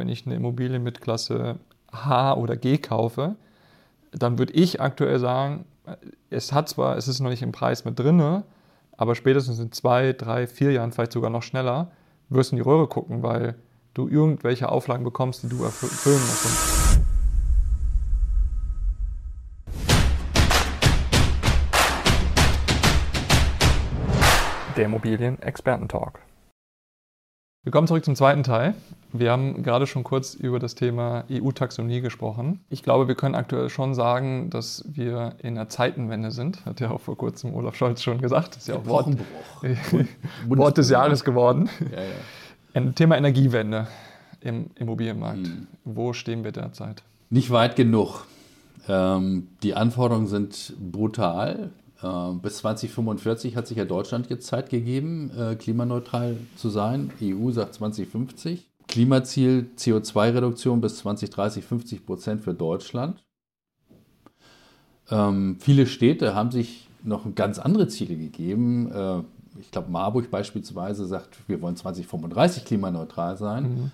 wenn ich eine Immobilie mit Klasse H oder G kaufe, dann würde ich aktuell sagen, es hat zwar, es ist noch nicht im Preis mit drinne, aber spätestens in zwei, drei, vier Jahren, vielleicht sogar noch schneller, wirst du in die Röhre gucken, weil du irgendwelche Auflagen bekommst, die du erfüllen musst. Der Immobilien-Experten-Talk. Wir kommen zurück zum zweiten Teil. Wir haben gerade schon kurz über das Thema EU-Taxonomie gesprochen. Ich glaube, wir können aktuell schon sagen, dass wir in einer Zeitenwende sind. Hat ja auch vor kurzem Olaf Scholz schon gesagt. Das ist ja auch Wort, Wort des Jahres geworden. Ja, ja. Ein Thema Energiewende im Immobilienmarkt. Hm. Wo stehen wir derzeit? Nicht weit genug. Ähm, die Anforderungen sind brutal. Äh, bis 2045 hat sich ja Deutschland jetzt Zeit gegeben, äh, klimaneutral zu sein. EU sagt 2050. Klimaziel CO2-Reduktion bis 2030 50 Prozent für Deutschland. Ähm, viele Städte haben sich noch ganz andere Ziele gegeben. Äh, ich glaube, Marburg beispielsweise sagt, wir wollen 2035 klimaneutral sein. Mhm.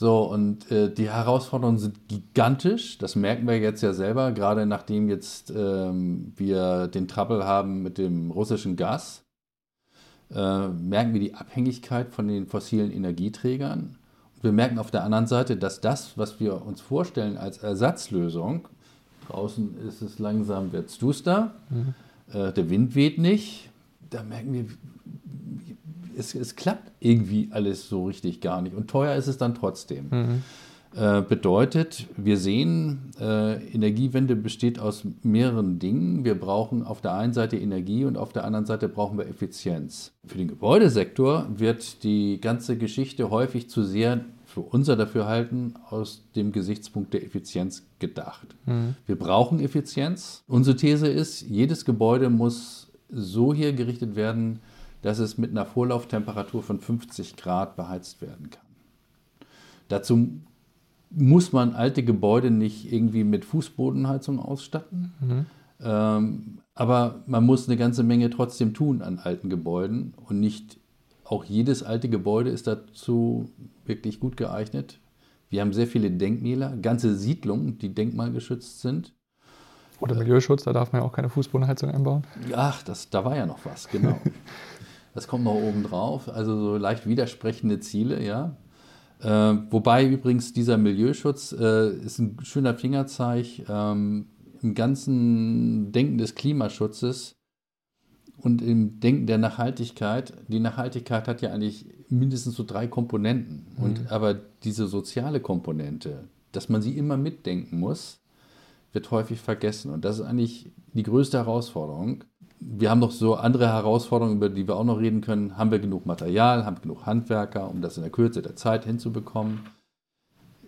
So, und äh, die Herausforderungen sind gigantisch. Das merken wir jetzt ja selber, gerade nachdem jetzt ähm, wir den Trouble haben mit dem russischen Gas. Äh, merken wir die Abhängigkeit von den fossilen Energieträgern. Und wir merken auf der anderen Seite, dass das, was wir uns vorstellen als Ersatzlösung, draußen ist es langsam, wird es duster, mhm. äh, der Wind weht nicht, da merken wir, es, es, klappt irgendwie alles so richtig gar nicht. Und teuer ist es dann trotzdem. Mhm. Äh, bedeutet, wir sehen, äh, Energiewende besteht aus mehreren Dingen. Wir brauchen auf der einen Seite Energie und auf der anderen Seite brauchen wir Effizienz. Für den Gebäudesektor wird die ganze Geschichte häufig zu sehr für unser Dafürhalten aus dem Gesichtspunkt der Effizienz gedacht. Mhm. Wir brauchen Effizienz. Unsere These ist, jedes Gebäude muss so hier gerichtet werden, dass es mit einer Vorlauftemperatur von 50 Grad beheizt werden kann. Dazu muss man alte Gebäude nicht irgendwie mit Fußbodenheizung ausstatten. Mhm. Ähm, aber man muss eine ganze Menge trotzdem tun an alten Gebäuden und nicht auch jedes alte Gebäude ist dazu wirklich gut geeignet. Wir haben sehr viele Denkmäler, ganze Siedlungen, die denkmalgeschützt sind. Oder Milieuschutz, da darf man ja auch keine Fußbodenheizung einbauen. Ach, das, da war ja noch was, genau. Das kommt noch oben drauf. Also so leicht widersprechende Ziele, ja. Äh, wobei übrigens dieser Milieuschutz äh, ist ein schöner Fingerzeig ähm, im ganzen Denken des Klimaschutzes und im Denken der Nachhaltigkeit. Die Nachhaltigkeit hat ja eigentlich mindestens so drei Komponenten. Mhm. Und aber diese soziale Komponente, dass man sie immer mitdenken muss, wird häufig vergessen. Und das ist eigentlich die größte Herausforderung wir haben noch so andere Herausforderungen, über die wir auch noch reden können. Haben wir genug Material, haben wir genug Handwerker, um das in der Kürze der Zeit hinzubekommen?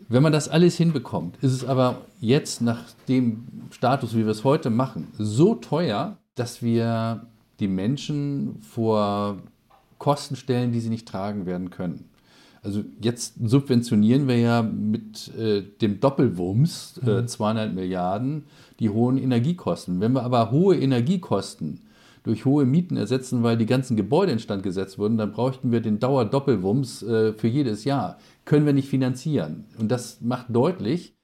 Wenn man das alles hinbekommt, ist es aber jetzt nach dem Status, wie wir es heute machen, so teuer, dass wir die Menschen vor Kosten stellen, die sie nicht tragen werden können. Also jetzt subventionieren wir ja mit äh, dem Doppelwumms äh, 200 mhm. Milliarden die hohen Energiekosten. Wenn wir aber hohe Energiekosten durch hohe Mieten ersetzen, weil die ganzen Gebäude instand gesetzt wurden, dann bräuchten wir den Dauerdoppelwumms äh, für jedes Jahr. Können wir nicht finanzieren. Und das macht deutlich,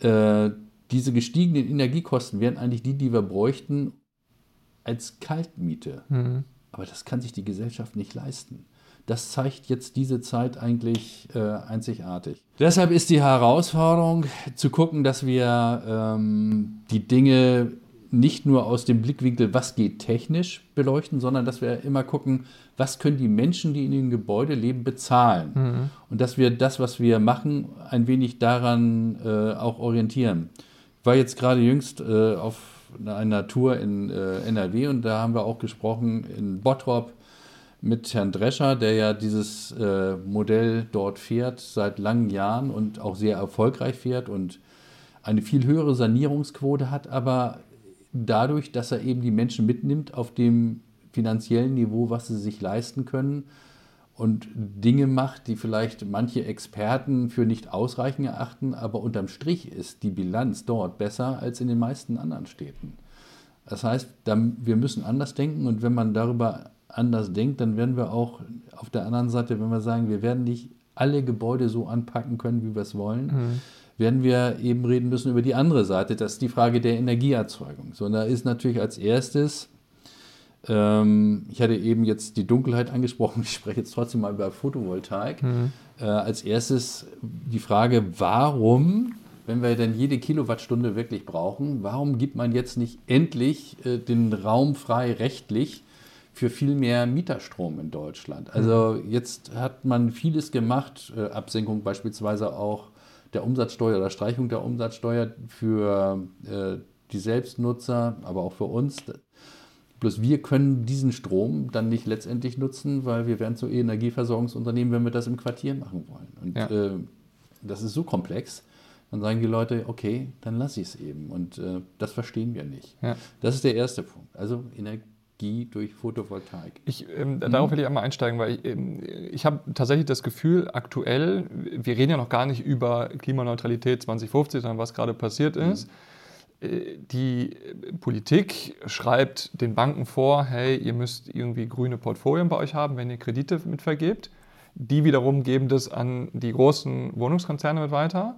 äh, diese gestiegenen Energiekosten wären eigentlich die, die wir bräuchten als Kaltmiete. Mhm. Aber das kann sich die Gesellschaft nicht leisten. Das zeigt jetzt diese Zeit eigentlich äh, einzigartig. Deshalb ist die Herausforderung zu gucken, dass wir ähm, die Dinge nicht nur aus dem Blickwinkel, was geht technisch beleuchten, sondern dass wir immer gucken, was können die Menschen, die in dem Gebäude leben, bezahlen. Mhm. Und dass wir das, was wir machen, ein wenig daran äh, auch orientieren. Ich war jetzt gerade jüngst äh, auf einer Tour in äh, NRW und da haben wir auch gesprochen in Bottrop mit Herrn Drescher, der ja dieses äh, Modell dort fährt seit langen Jahren und auch sehr erfolgreich fährt und eine viel höhere Sanierungsquote hat, aber dadurch, dass er eben die Menschen mitnimmt auf dem finanziellen Niveau, was sie sich leisten können und Dinge macht, die vielleicht manche Experten für nicht ausreichend erachten, aber unterm Strich ist die Bilanz dort besser als in den meisten anderen Städten. Das heißt, wir müssen anders denken und wenn man darüber anders denkt, dann werden wir auch auf der anderen Seite, wenn wir sagen, wir werden nicht alle Gebäude so anpacken können, wie wir es wollen, mhm. werden wir eben reden müssen über die andere Seite. Das ist die Frage der Energieerzeugung. So, und da ist natürlich als erstes, ähm, ich hatte eben jetzt die Dunkelheit angesprochen, ich spreche jetzt trotzdem mal über Photovoltaik. Mhm. Äh, als erstes die Frage, warum wenn wir denn jede Kilowattstunde wirklich brauchen, warum gibt man jetzt nicht endlich äh, den Raum frei rechtlich für viel mehr Mieterstrom in Deutschland? Also jetzt hat man vieles gemacht, äh, Absenkung beispielsweise auch der Umsatzsteuer oder Streichung der Umsatzsteuer für äh, die Selbstnutzer, aber auch für uns. Bloß wir können diesen Strom dann nicht letztendlich nutzen, weil wir werden zu Energieversorgungsunternehmen, wenn wir das im Quartier machen wollen. Und ja. äh, das ist so komplex dann sagen die Leute, okay, dann lasse ich es eben. Und äh, das verstehen wir nicht. Ja. Das ist der erste Punkt. Also Energie durch Photovoltaik. Ich, ähm, mhm. Darauf will ich einmal einsteigen, weil ich, ähm, ich habe tatsächlich das Gefühl, aktuell, wir reden ja noch gar nicht über Klimaneutralität 2050, sondern was gerade passiert mhm. ist. Äh, die Politik schreibt den Banken vor, hey, ihr müsst irgendwie grüne Portfolien bei euch haben, wenn ihr Kredite mitvergebt. Die wiederum geben das an die großen Wohnungskonzerne mit weiter.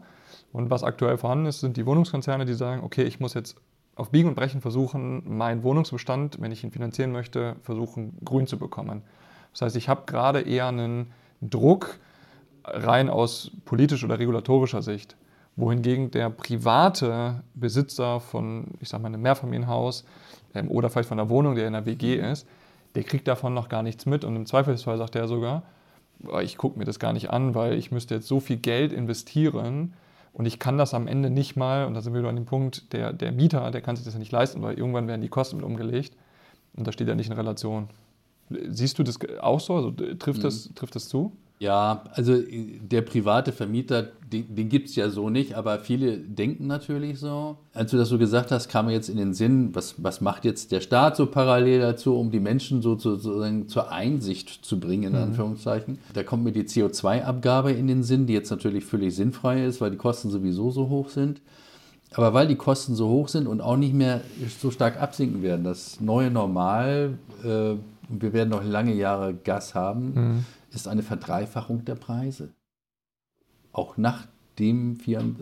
Und was aktuell vorhanden ist, sind die Wohnungskonzerne, die sagen, okay, ich muss jetzt auf Biegen und Brechen versuchen, meinen Wohnungsbestand, wenn ich ihn finanzieren möchte, versuchen, grün zu bekommen. Das heißt, ich habe gerade eher einen Druck rein aus politischer oder regulatorischer Sicht, wohingegen der private Besitzer von, ich sage mal, einem Mehrfamilienhaus ähm, oder vielleicht von einer Wohnung, der in einer WG ist, der kriegt davon noch gar nichts mit und im Zweifelsfall sagt er sogar, ich gucke mir das gar nicht an, weil ich müsste jetzt so viel Geld investieren, und ich kann das am Ende nicht mal, und da sind wir wieder an dem Punkt, der, der Mieter, der kann sich das ja nicht leisten, weil irgendwann werden die Kosten mit umgelegt. Und da steht ja nicht in Relation. Siehst du das auch so? Also trifft, das, mhm. trifft das zu? Ja, also der private Vermieter, den, den gibt es ja so nicht, aber viele denken natürlich so. Als du das so gesagt hast, kam mir jetzt in den Sinn, was, was macht jetzt der Staat so parallel dazu, um die Menschen so zu, sozusagen zur Einsicht zu bringen, in mhm. Anführungszeichen. Da kommt mir die CO2-Abgabe in den Sinn, die jetzt natürlich völlig sinnfrei ist, weil die Kosten sowieso so hoch sind. Aber weil die Kosten so hoch sind und auch nicht mehr so stark absinken werden, das neue Normal, äh, wir werden noch lange Jahre Gas haben, mhm ist eine Verdreifachung der Preise. Auch nach dem,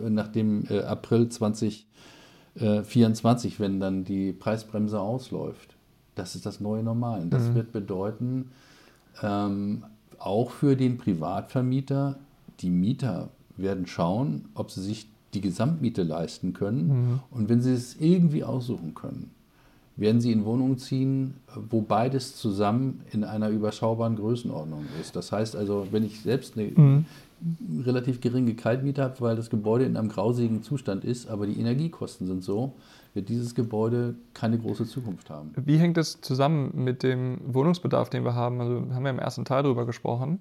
nach dem äh, April 2024, wenn dann die Preisbremse ausläuft. Das ist das neue Normal. Das mhm. wird bedeuten, ähm, auch für den Privatvermieter, die Mieter werden schauen, ob sie sich die Gesamtmiete leisten können. Mhm. Und wenn sie es irgendwie aussuchen können, werden sie in Wohnungen ziehen, wo beides zusammen in einer überschaubaren Größenordnung ist. Das heißt also, wenn ich selbst eine mhm. relativ geringe Kaltmiete habe, weil das Gebäude in einem grausigen Zustand ist, aber die Energiekosten sind so, wird dieses Gebäude keine große Zukunft haben. Wie hängt das zusammen mit dem Wohnungsbedarf, den wir haben? Also haben wir im ersten Teil darüber gesprochen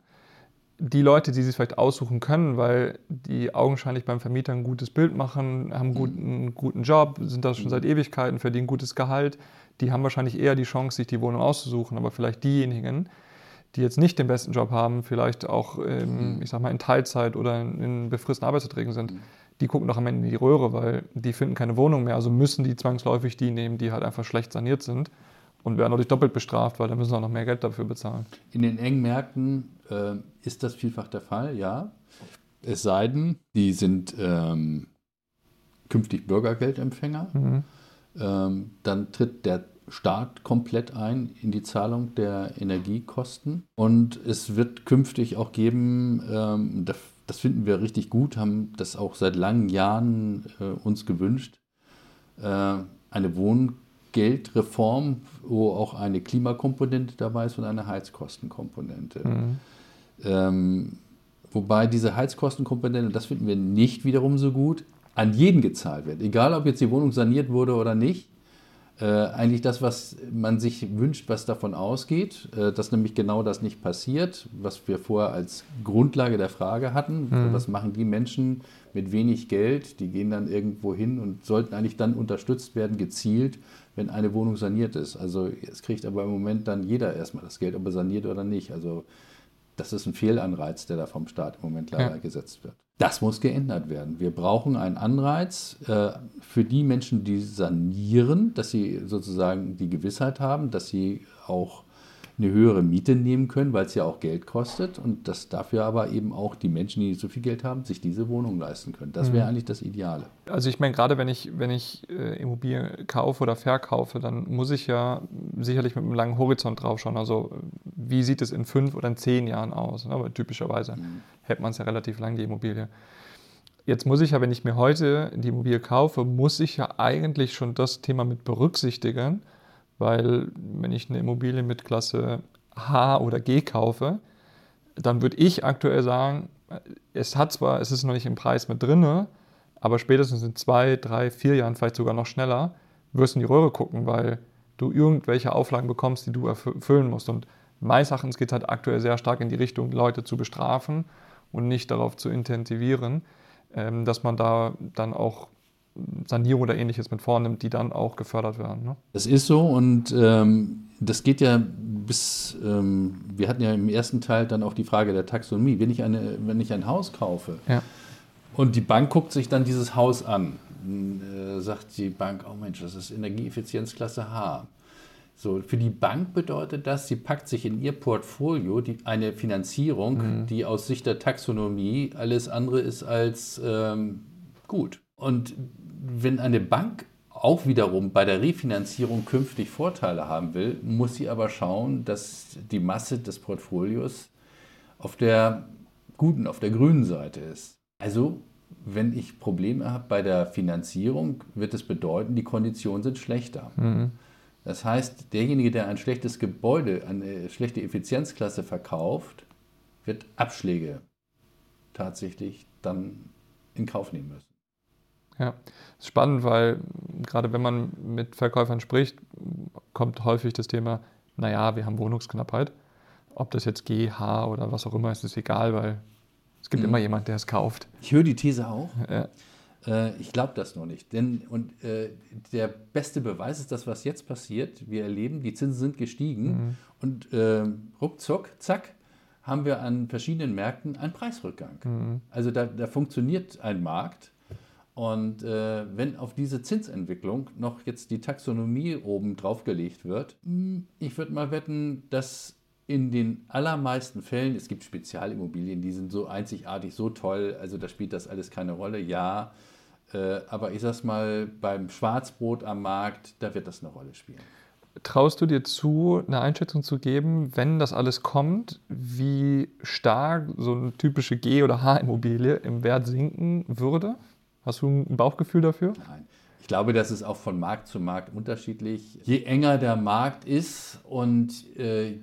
die Leute, die sich vielleicht aussuchen können, weil die augenscheinlich beim Vermieter ein gutes Bild machen, haben einen guten, mhm. guten Job, sind da schon seit Ewigkeiten, verdienen gutes Gehalt, die haben wahrscheinlich eher die Chance, sich die Wohnung auszusuchen. Aber vielleicht diejenigen, die jetzt nicht den besten Job haben, vielleicht auch, ähm, ich sag mal, in Teilzeit oder in befristeten Arbeitsverträgen sind, mhm. die gucken doch am Ende in die Röhre, weil die finden keine Wohnung mehr. Also müssen die zwangsläufig die nehmen, die halt einfach schlecht saniert sind und werden natürlich doppelt bestraft, weil dann müssen auch noch mehr Geld dafür bezahlen. In den engen Märkten äh, ist das vielfach der Fall, ja. Es sei denn, die sind ähm, künftig Bürgergeldempfänger. Mhm. Ähm, dann tritt der Staat komplett ein in die Zahlung der Energiekosten. Und es wird künftig auch geben, ähm, das, das, finden wir richtig gut, haben das auch seit langen Jahren äh, uns gewünscht, äh, eine Wohn Geldreform, wo auch eine Klimakomponente dabei ist und eine Heizkostenkomponente. Mhm. Ähm, wobei diese Heizkostenkomponente, das finden wir nicht wiederum so gut, an jeden gezahlt wird. Egal, ob jetzt die Wohnung saniert wurde oder nicht. Äh, eigentlich das, was man sich wünscht, was davon ausgeht, äh, dass nämlich genau das nicht passiert, was wir vorher als Grundlage der Frage hatten. Mhm. Was machen die Menschen mit wenig Geld? Die gehen dann irgendwo hin und sollten eigentlich dann unterstützt werden, gezielt, wenn eine Wohnung saniert ist. Also es kriegt aber im Moment dann jeder erstmal das Geld, ob er saniert oder nicht. Also das ist ein Fehlanreiz, der da vom Staat im Moment leider ja. gesetzt wird. Das muss geändert werden. Wir brauchen einen Anreiz äh, für die Menschen, die sanieren, dass sie sozusagen die Gewissheit haben, dass sie auch eine höhere Miete nehmen können, weil es ja auch Geld kostet und dass dafür aber eben auch die Menschen, die nicht so viel Geld haben, sich diese Wohnung leisten können. Das wäre mhm. eigentlich das Ideale. Also ich meine, gerade wenn ich, wenn ich äh, Immobilien kaufe oder verkaufe, dann muss ich ja sicherlich mit einem langen Horizont drauf schauen. Also wie sieht es in fünf oder in zehn Jahren aus? Ne? Aber typischerweise mhm. hält man es ja relativ lang, die Immobilie. Jetzt muss ich ja, wenn ich mir heute die Immobilie kaufe, muss ich ja eigentlich schon das Thema mit berücksichtigen, weil wenn ich eine Immobilie mit Klasse H oder G kaufe, dann würde ich aktuell sagen, es hat zwar, es ist noch nicht im Preis mit drin, aber spätestens in zwei, drei, vier Jahren, vielleicht sogar noch schneller, wirst du in die Röhre gucken, weil du irgendwelche Auflagen bekommst, die du erfüllen musst. Und meines Erachtens geht es halt aktuell sehr stark in die Richtung, Leute zu bestrafen und nicht darauf zu intensivieren, ähm, dass man da dann auch Sanierung oder ähnliches mit vornimmt, die dann auch gefördert werden. Ne? Das ist so und ähm, das geht ja bis, ähm, wir hatten ja im ersten Teil dann auch die Frage der Taxonomie. Wenn ich, eine, wenn ich ein Haus kaufe ja. und die Bank guckt sich dann dieses Haus an, äh, sagt die Bank, oh Mensch, das ist Energieeffizienzklasse H. So, für die Bank bedeutet das, sie packt sich in ihr Portfolio die, eine Finanzierung, mhm. die aus Sicht der Taxonomie alles andere ist als ähm, gut. Und wenn eine Bank auch wiederum bei der Refinanzierung künftig Vorteile haben will, muss sie aber schauen, dass die Masse des Portfolios auf der guten, auf der grünen Seite ist. Also, wenn ich Probleme habe bei der Finanzierung, wird es bedeuten, die Konditionen sind schlechter. Mhm. Das heißt, derjenige, der ein schlechtes Gebäude, eine schlechte Effizienzklasse verkauft, wird Abschläge tatsächlich dann in Kauf nehmen müssen. Ja, das ist spannend, weil gerade wenn man mit Verkäufern spricht, kommt häufig das Thema, naja, wir haben Wohnungsknappheit. Ob das jetzt G, H oder was auch immer ist, ist egal, weil es gibt mhm. immer jemand, der es kauft. Ich höre die These auch. Ja. Äh, ich glaube das noch nicht. Denn und, äh, der beste Beweis ist das, was jetzt passiert. Wir erleben, die Zinsen sind gestiegen mhm. und äh, ruckzuck, zack, haben wir an verschiedenen Märkten einen Preisrückgang. Mhm. Also da, da, funktioniert ein Markt. Und äh, wenn auf diese Zinsentwicklung noch jetzt die Taxonomie oben draufgelegt wird, hm, ich würde mal wetten, dass in den allermeisten Fällen, es gibt Spezialimmobilien, die sind so einzigartig, so toll, also da spielt das alles keine Rolle, ja. Äh, aber ich sag's mal, beim Schwarzbrot am Markt, da wird das eine Rolle spielen. Traust du dir zu, eine Einschätzung zu geben, wenn das alles kommt, wie stark so eine typische G- oder H-Immobilie im Wert sinken würde? Hast du ein Bauchgefühl dafür? Nein. Ich glaube, das ist auch von Markt zu Markt unterschiedlich. Je enger der Markt ist und äh,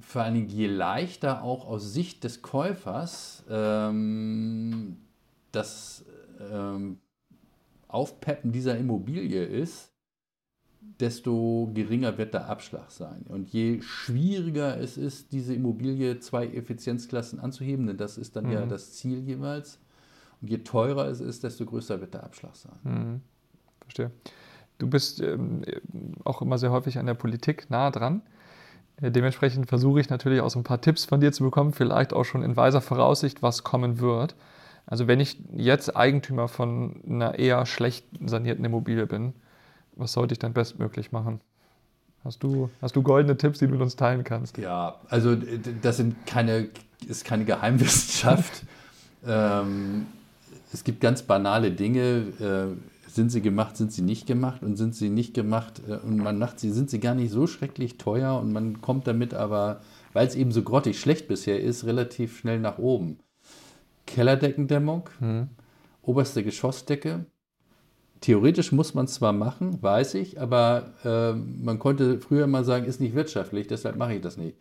vor allen Dingen je leichter auch aus Sicht des Käufers ähm, das ähm, Aufpeppen dieser Immobilie ist, desto geringer wird der Abschlag sein. Und je schwieriger es ist, diese Immobilie zwei Effizienzklassen anzuheben, denn das ist dann mhm. ja das Ziel jeweils, und je teurer es ist, desto größer wird der Abschlag sein. Mhm. Verstehe. Du bist ähm, auch immer sehr häufig an der Politik nah dran. Äh, dementsprechend versuche ich natürlich auch so ein paar Tipps von dir zu bekommen, vielleicht auch schon in weiser Voraussicht, was kommen wird. Also wenn ich jetzt Eigentümer von einer eher schlecht sanierten Immobilie bin, was sollte ich dann bestmöglich machen? Hast du, hast du goldene Tipps, die du mit uns teilen kannst? Ja, also das sind keine, ist keine Geheimwissenschaft. ähm, es gibt ganz banale Dinge. Äh, sind sie gemacht, sind sie nicht gemacht und sind sie nicht gemacht äh, und man macht sie, sind sie gar nicht so schrecklich teuer und man kommt damit aber, weil es eben so grottig schlecht bisher ist, relativ schnell nach oben. Kellerdeckendämmung, mhm. oberste Geschossdecke. Theoretisch muss man es zwar machen, weiß ich, aber äh, man konnte früher mal sagen, ist nicht wirtschaftlich, deshalb mache ich das nicht.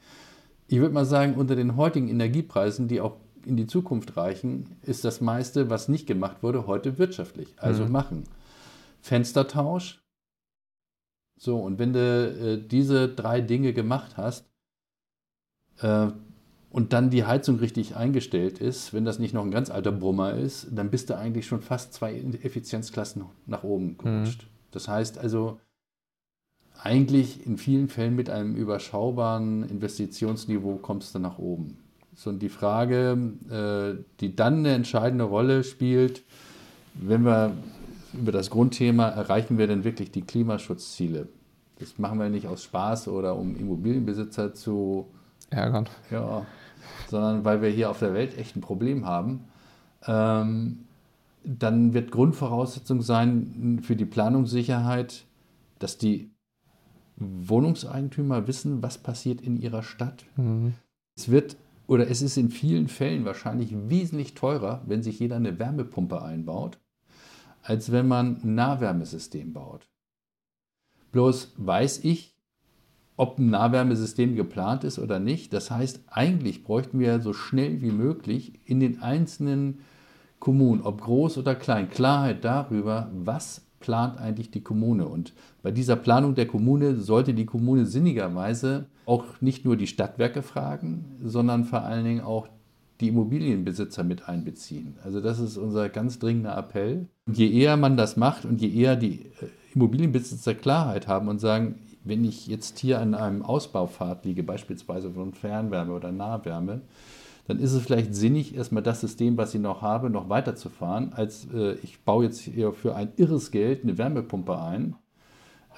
Ich würde mal sagen, unter den heutigen Energiepreisen, die auch in die Zukunft reichen, ist das meiste, was nicht gemacht wurde, heute wirtschaftlich. Also mhm. machen. Fenstertausch. So, und wenn du äh, diese drei Dinge gemacht hast, äh, und dann die Heizung richtig eingestellt ist, wenn das nicht noch ein ganz alter Brummer ist, dann bist du eigentlich schon fast zwei Effizienzklassen nach oben gerutscht. Mhm. Das heißt also, eigentlich in vielen Fällen mit einem überschaubaren Investitionsniveau kommst du nach oben. So, und die Frage, äh, die dann eine entscheidende Rolle spielt, wenn wir über das Grundthema, erreichen wir denn wirklich die Klimaschutzziele? Das machen wir nicht aus Spaß oder um Immobilienbesitzer zu ärgern. Ja, sondern weil wir hier auf der Welt echt ein Problem haben. Ähm, dann wird Grundvoraussetzung sein für die Planungssicherheit, dass die Wohnungseigentümer wissen, was passiert in ihrer Stadt. Mhm. Es wird oder es ist in vielen Fällen wahrscheinlich wesentlich teurer, wenn sich jeder eine Wärmepumpe einbaut, als wenn man ein Nahwärmesystem baut. Bloß weiß ich, ob ein Nahwärmesystem geplant ist oder nicht. Das heißt, eigentlich bräuchten wir so schnell wie möglich in den einzelnen Kommunen, ob groß oder klein, Klarheit darüber, was plant eigentlich die Kommune. Und bei dieser Planung der Kommune sollte die Kommune sinnigerweise auch nicht nur die Stadtwerke fragen, sondern vor allen Dingen auch die Immobilienbesitzer mit einbeziehen. Also das ist unser ganz dringender Appell. Und je eher man das macht und je eher die äh, Immobilienbesitzer Klarheit haben und sagen, wenn ich jetzt hier an einem Ausbaupfad liege, beispielsweise von Fernwärme oder Nahwärme, dann ist es vielleicht sinnig, erstmal das System, was ich noch habe, noch weiterzufahren, als äh, ich baue jetzt hier für ein irres Geld eine Wärmepumpe ein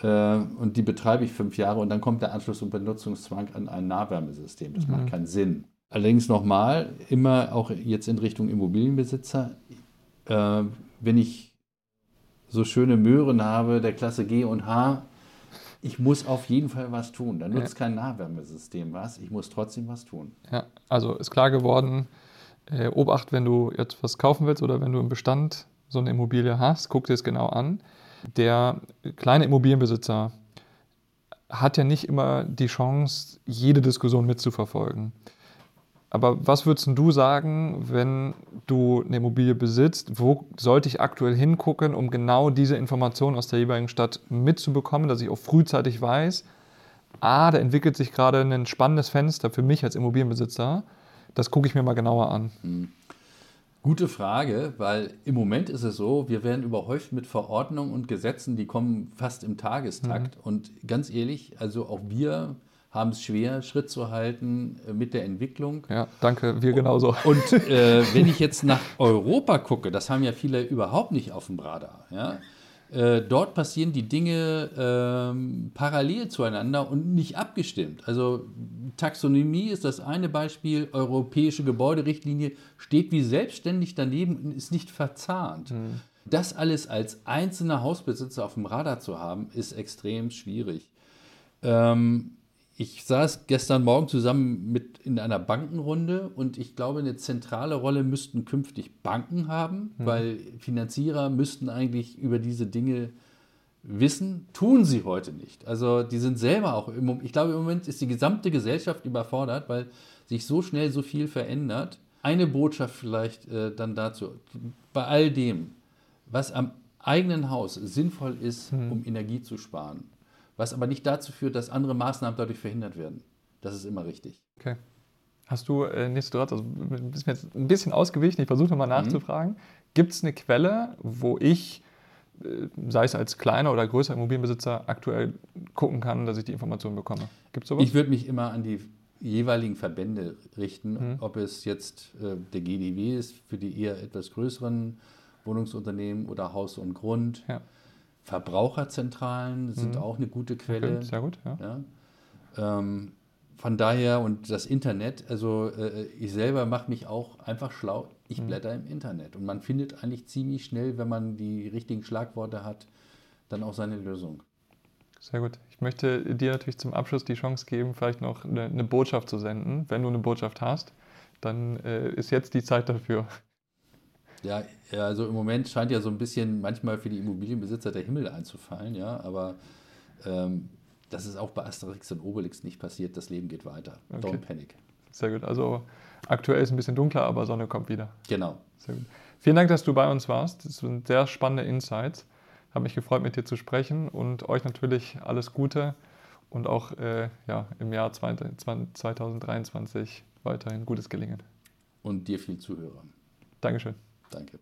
äh, und die betreibe ich fünf Jahre und dann kommt der Anschluss und Benutzungszwang an ein Nahwärmesystem. Das mhm. macht keinen Sinn. Allerdings nochmal, immer auch jetzt in Richtung Immobilienbesitzer, äh, wenn ich so schöne Möhren habe der Klasse G und H, ich muss auf jeden Fall was tun. Da nutzt ja. kein Nahwärmesystem was. Ich muss trotzdem was tun. Ja, also ist klar geworden, äh, Obacht, wenn du jetzt was kaufen willst oder wenn du im Bestand so eine Immobilie hast, guck dir es genau an. Der kleine Immobilienbesitzer hat ja nicht immer die Chance, jede Diskussion mitzuverfolgen. Aber was würdest du sagen, wenn du eine Immobilie besitzt? Wo sollte ich aktuell hingucken, um genau diese Informationen aus der jeweiligen Stadt mitzubekommen, dass ich auch frühzeitig weiß, ah, da entwickelt sich gerade ein spannendes Fenster für mich als Immobilienbesitzer. Das gucke ich mir mal genauer an. Mhm. Gute Frage, weil im Moment ist es so, wir werden überhäuft mit Verordnungen und Gesetzen, die kommen fast im Tagestakt. Mhm. Und ganz ehrlich, also auch wir haben es schwer, Schritt zu halten äh, mit der Entwicklung. Ja, danke, wir genauso. Und äh, wenn ich jetzt nach Europa gucke, das haben ja viele überhaupt nicht auf dem Radar. Ja? Äh, dort passieren die Dinge äh, parallel zueinander und nicht abgestimmt. Also Taxonomie ist das eine Beispiel, europäische Gebäuderichtlinie steht wie selbstständig daneben und ist nicht verzahnt. Mhm. Das alles als einzelner Hausbesitzer auf dem Radar zu haben, ist extrem schwierig. Ähm, ich saß gestern Morgen zusammen mit in einer Bankenrunde und ich glaube, eine zentrale Rolle müssten künftig Banken haben, mhm. weil Finanzierer müssten eigentlich über diese Dinge wissen, tun sie heute nicht. Also die sind selber auch, im, ich glaube im Moment ist die gesamte Gesellschaft überfordert, weil sich so schnell so viel verändert. Eine Botschaft vielleicht äh, dann dazu, bei all dem, was am eigenen Haus sinnvoll ist, mhm. um Energie zu sparen was aber nicht dazu führt, dass andere Maßnahmen dadurch verhindert werden. Das ist immer richtig. Okay. Hast du äh, nichtsdestotrotz, also bist mir jetzt ein bisschen ausgewichen, ich versuche nochmal mhm. nachzufragen. Mhm. Gibt es eine Quelle, wo ich, äh, sei es als kleiner oder größer Immobilienbesitzer, aktuell gucken kann, dass ich die Informationen bekomme? Gibt es sowas? Ich würde mich immer an die jeweiligen Verbände richten, mhm. ob es jetzt äh, der GDW ist für die eher etwas größeren Wohnungsunternehmen oder Haus und Grund. Ja Verbraucherzentralen sind mhm. auch eine gute Quelle. Okay, sehr gut, ja. ja. Ähm, von daher und das Internet, also äh, ich selber mache mich auch einfach schlau. Ich mhm. blätter im Internet und man findet eigentlich ziemlich schnell, wenn man die richtigen Schlagworte hat, dann auch seine Lösung. Sehr gut. Ich möchte dir natürlich zum Abschluss die Chance geben, vielleicht noch eine, eine Botschaft zu senden. Wenn du eine Botschaft hast, dann äh, ist jetzt die Zeit dafür. Ja, also im Moment scheint ja so ein bisschen manchmal für die Immobilienbesitzer der Himmel einzufallen, ja, aber ähm, das ist auch bei Asterix und Obelix nicht passiert. Das Leben geht weiter. Okay. Don't panic. Sehr gut. Also aktuell ist ein bisschen dunkler, aber Sonne kommt wieder. Genau. Sehr gut. Vielen Dank, dass du bei uns warst. Das sind sehr spannende Insights. Habe mich gefreut, mit dir zu sprechen und euch natürlich alles Gute und auch äh, ja, im Jahr 2023 weiterhin gutes Gelingen. Und dir viel Zuhörer. Dankeschön. Danke.